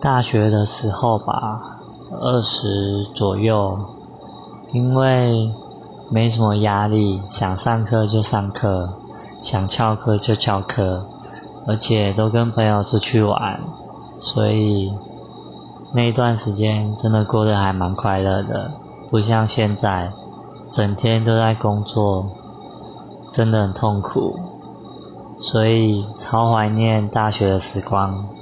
大学的时候吧二十左右因为没什么压力想上课就上课想翘课就翘课而且都跟朋友出去玩所以那一段时间真的过得还蛮快乐的不像现在整天都在工作真的很痛苦所以超怀念大学的时光。